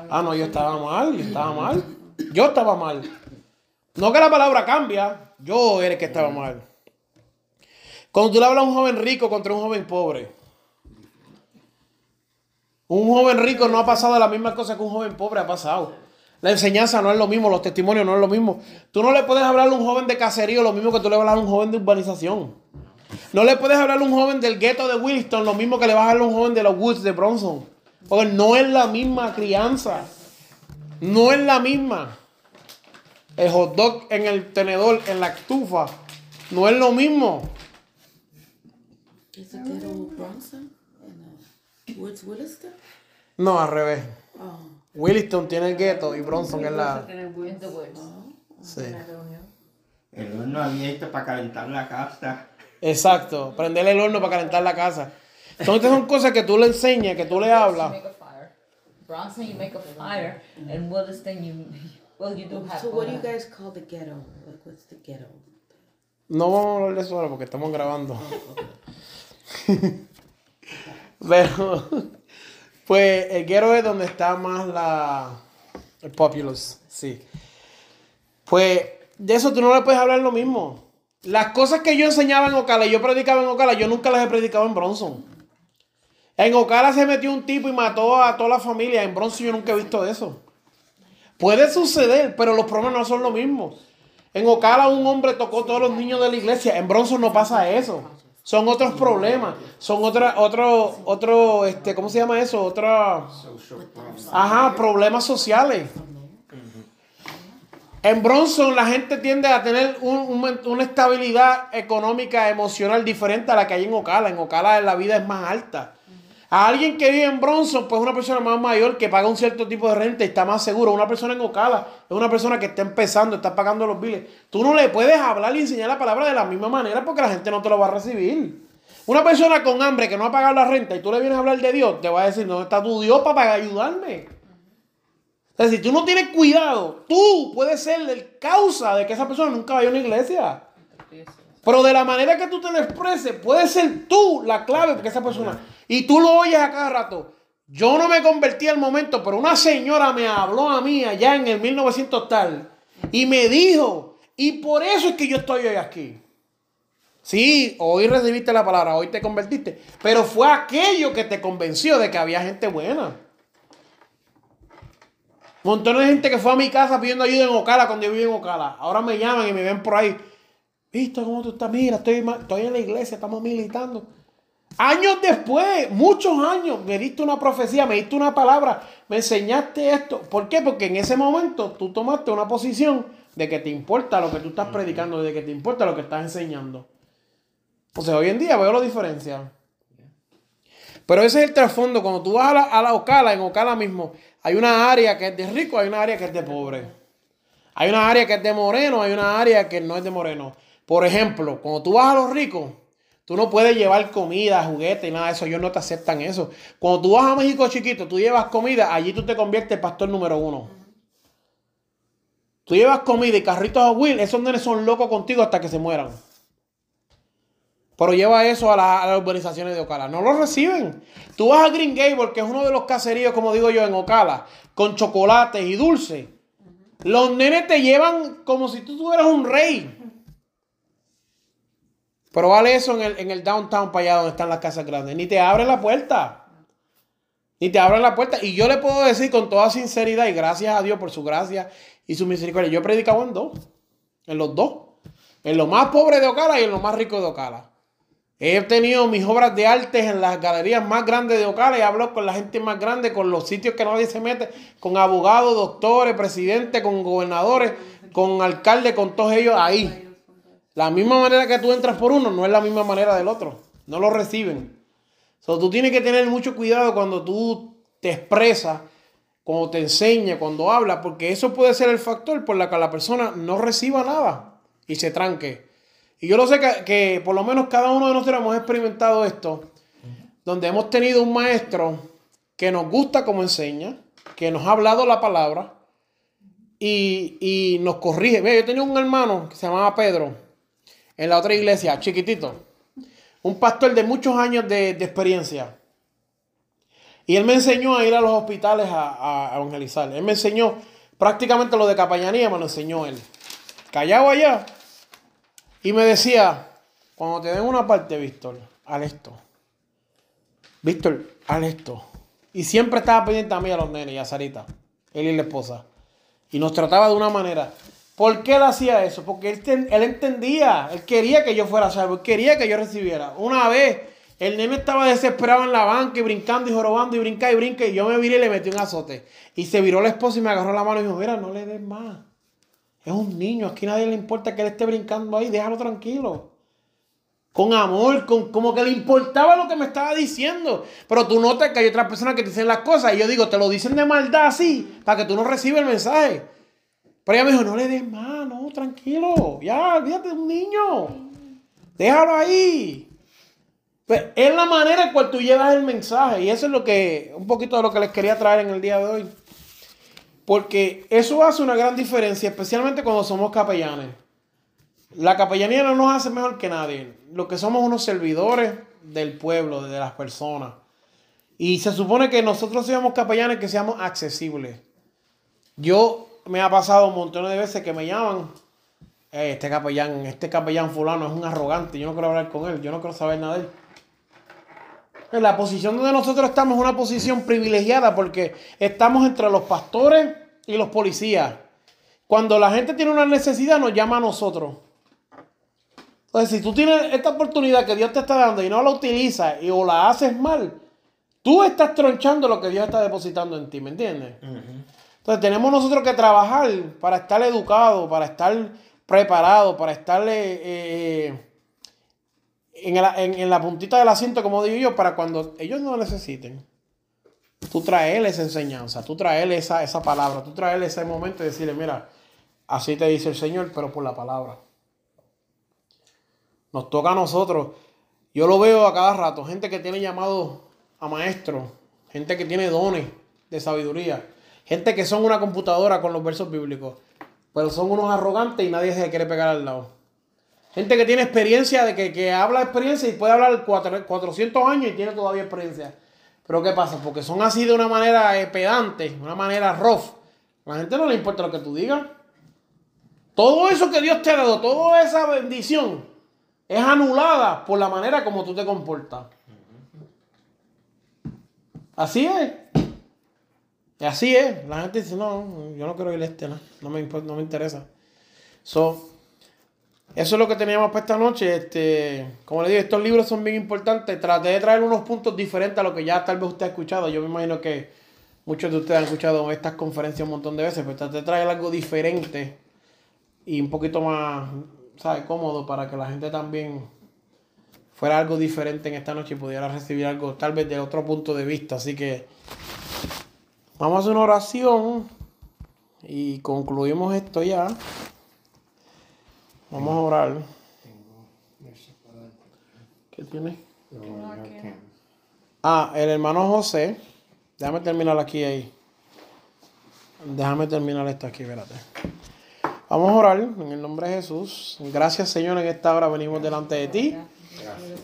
Ah, no, yo estaba mal, yo estaba mal. Yo estaba mal. No que la palabra cambia, yo era el que estaba mal. Cuando tú le hablas a un joven rico contra un joven pobre, un joven rico no ha pasado la misma cosa que un joven pobre ha pasado. La enseñanza no es lo mismo, los testimonios no es lo mismo. Tú no le puedes hablar a un joven de caserío lo mismo que tú le hablar a un joven de urbanización. No le puedes hablar a un joven del gueto de Williston lo mismo que le vas a hablar a un joven de los Woods de Bronson. Porque no es la misma crianza. No es la misma. El hot dog en el tenedor, en la estufa, no es lo mismo. Is it ghetto Bronson and uh, Woods Williston? No, al revés. Oh, Williston tiene el gueto y Bronson es la... Sí. El horno abierto para calentar la casa. Exacto. Prenderle el horno para calentar la casa. Entonces son cosas que tú le enseñas, que tú le hablas. Bronson, you make a fire, and Williston, you well, you do have. so what do you guys call the ghetto? Like, what's the ghetto? No vamos a hablar de eso ahora porque estamos grabando. *laughs* Pero, pues el guero es donde está más la. El populous, sí. Pues de eso tú no le puedes hablar lo mismo. Las cosas que yo enseñaba en Ocala y yo predicaba en Ocala, yo nunca las he predicado en Bronson. En Ocala se metió un tipo y mató a toda la familia. En Bronson yo nunca he visto eso. Puede suceder, pero los problemas no son lo mismo. En Ocala un hombre tocó todos los niños de la iglesia. En Bronson no pasa eso. Son otros problemas. Son otra, otro, otro, este, ¿cómo se llama eso? Otra, ajá, problemas sociales. En Bronson la gente tiende a tener un- un- una estabilidad económica, emocional diferente a la que hay en Ocala. En Ocala la vida es más alta. A alguien que vive en Bronson, pues una persona más mayor que paga un cierto tipo de renta y está más seguro. Una persona en Ocala es una persona que está empezando, está pagando los biles. Tú no le puedes hablar y enseñar la palabra de la misma manera porque la gente no te lo va a recibir. Una persona con hambre que no ha pagado la renta y tú le vienes a hablar de Dios, te va a decir, ¿dónde está tu Dios para ayudarme? O sea, si tú no tienes cuidado, tú puedes ser el causa de que esa persona nunca vaya a una iglesia. Pero de la manera que tú te lo expreses, puede ser tú la clave porque esa persona. Y tú lo oyes a cada rato. Yo no me convertí al momento, pero una señora me habló a mí allá en el 1900 tal y me dijo, y por eso es que yo estoy hoy aquí. Sí, hoy recibiste la palabra, hoy te convertiste, pero fue aquello que te convenció de que había gente buena. Montones de gente que fue a mi casa pidiendo ayuda en Ocala cuando yo vivía en Ocala. Ahora me llaman y me ven por ahí. ¿Viste cómo tú estás? Mira, estoy en la iglesia, estamos militando. Años después, muchos años, me diste una profecía, me diste una palabra, me enseñaste esto. ¿Por qué? Porque en ese momento tú tomaste una posición de que te importa lo que tú estás predicando, de que te importa lo que estás enseñando. O sea, hoy en día veo la diferencia. Pero ese es el trasfondo. Cuando tú vas a la, a la Ocala, en Ocala mismo, hay una área que es de rico, hay una área que es de pobre. Hay una área que es de moreno, hay una área que no es de moreno. Por ejemplo, cuando tú vas a los ricos, tú no puedes llevar comida, juguetes y nada de eso. Ellos no te aceptan eso. Cuando tú vas a México chiquito, tú llevas comida, allí tú te conviertes en pastor número uno. Tú llevas comida y carritos a Will, esos nenes son locos contigo hasta que se mueran. Pero lleva eso a, la- las urbanizaciones de Ocala. No lo reciben. Tú vas a Green Gable, que es uno de los caseríos, como digo yo, en Ocala, con chocolates y dulces. Los nenes te llevan como si tú fueras un rey. Pero vale eso en el, en el downtown para allá donde están las casas grandes. Ni te abren la puerta. Ni te abren la puerta. Y yo le puedo decir con toda sinceridad y gracias a Dios por su gracia y su misericordia. Yo he predicado en dos. En los dos. En lo más pobre de Ocala y en lo más rico de Ocala. He tenido mis obras de arte en las galerías más grandes de Ocala y hablo con la gente más grande, con los sitios que nadie se mete, con abogados, doctores, presidentes, con gobernadores, con alcaldes, con todos ellos ahí. La misma manera que tú entras por uno no es la misma manera del otro. No lo reciben. So, tú tienes que tener mucho cuidado cuando tú te expresas, cuando te enseñas, cuando hablas, porque eso puede ser el factor por el que la persona no reciba nada y se tranque. Y yo lo sé que, que por lo menos cada uno de nosotros hemos experimentado esto, donde hemos tenido un maestro que nos gusta como enseña, que nos ha hablado la palabra y, y nos corrige. Mira, yo tenía un hermano que se llamaba Pedro en la otra iglesia, chiquitito, un pastor de muchos años de, experiencia. Y él me enseñó a ir a los hospitales a, evangelizar. Él me enseñó prácticamente lo de capellanía, me lo enseñó él. Callado allá. Y me decía, cuando te den una parte, Víctor, haz esto. Víctor, haz esto. Y siempre estaba pendiente a mí, a los nenes y a Sarita, él y la esposa. Y nos trataba de una manera. ¿Por qué él hacía eso? Porque él, él entendía, él quería que yo fuera salvo, él quería que yo recibiera. Una vez, el nene estaba desesperado en la banca y brincando y jorobando y brinca y brinca y yo me viré y le metí un azote. Y se viró la esposa y me agarró la mano y dijo, mira, no le des más. Es un niño, aquí nadie le importa que él esté brincando ahí, déjalo tranquilo. Con amor, con, como que le importaba lo que me estaba diciendo. Pero tú notas que hay otras personas que te dicen las cosas y yo digo, te lo dicen de maldad así, para que tú no recibas el mensaje. Pero ella me dijo, no le des más, no, tranquilo, ya, olvídate de un niño. Déjalo ahí. Pues es la manera en cual tú llevas el mensaje. Y eso es lo que, un poquito de lo que les quería traer en el día de hoy. Porque eso hace una gran diferencia, especialmente cuando somos capellanes. La capellanía no nos hace mejor que nadie. Lo que somos unos servidores del pueblo, de las personas. Y se supone que nosotros seamos capellanes que seamos accesibles. Yo me ha pasado un montón de veces que me llaman. "Eh, este capellán, este capellán fulano es un arrogante. Yo no quiero hablar con él. Yo no quiero saber nada de él. En la posición donde nosotros estamos es una posición privilegiada porque estamos entre los pastores y los policías. Cuando la gente tiene una necesidad, nos llama a nosotros. Entonces, si tú tienes esta oportunidad que Dios te está dando y no la utilizas y, o la haces mal, tú estás tronchando lo que Dios está depositando en ti, ¿me entiendes? Entonces, tenemos nosotros que trabajar para estar educados, para estar preparados, para estar eh, eh, en, la puntita del asiento, como digo yo, para cuando ellos no necesiten. Tú traerles esa enseñanza, tú traerles esa, esa palabra, tú traerles ese momento y decirle, mira, así te dice el Señor, pero por la palabra. Nos toca a nosotros. Yo lo veo a cada rato, gente que tiene llamado a maestro, gente que tiene dones de sabiduría, gente que son una computadora con los versos bíblicos, pero son unos arrogantes y nadie se quiere pegar al lado. Gente que tiene experiencia, de que, que habla experiencia y puede hablar cuatro- 400 años y tiene todavía experiencia. Pero ¿qué pasa? Porque son así de una manera eh, pedante, una manera rough. A la gente no le importa lo que tú digas. Todo eso que Dios te ha dado, toda esa bendición, es anulada por la manera como tú te comportas. Así es. Así es. La gente dice, no, yo no quiero ir a este, no, no me, no me interesa. So, eso es lo que teníamos para esta noche. Este, como le digo, estos libros son bien importantes. Traté de traer unos puntos diferentes a lo que ya tal vez usted ha escuchado. Yo me imagino que muchos de ustedes han escuchado estas conferencias un montón de veces, pero traté de traer algo diferente y un poquito más, ¿sabes? Cómodo para que la gente también fuera algo diferente en esta noche y pudiera recibir algo tal vez de otro punto de vista. Así que vamos a hacer una oración. Y concluimos esto ya. Vamos a orar. ¿Qué tiene? Ah, el hermano José. Déjame terminar aquí ahí. Déjame terminar esto aquí, espérate. Vamos a orar en el nombre de Jesús. Gracias, Señor, en esta hora venimos delante de ti.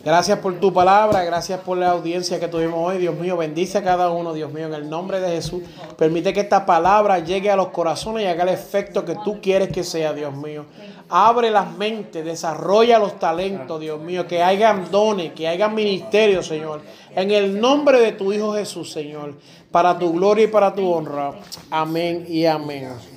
Gracias por tu palabra, gracias por la audiencia que tuvimos hoy. Dios mío, bendice a cada uno, Dios mío, en el nombre de Jesús. Permite que esta palabra llegue a los corazones y haga el efecto que tú quieres que sea, Dios mío. Abre las mentes, desarrolla los talentos, Dios mío, que hayan dones, que hayan ministerios, Señor. En el nombre de tu Hijo Jesús, Señor, para tu gloria y para tu honra. Amén y amén.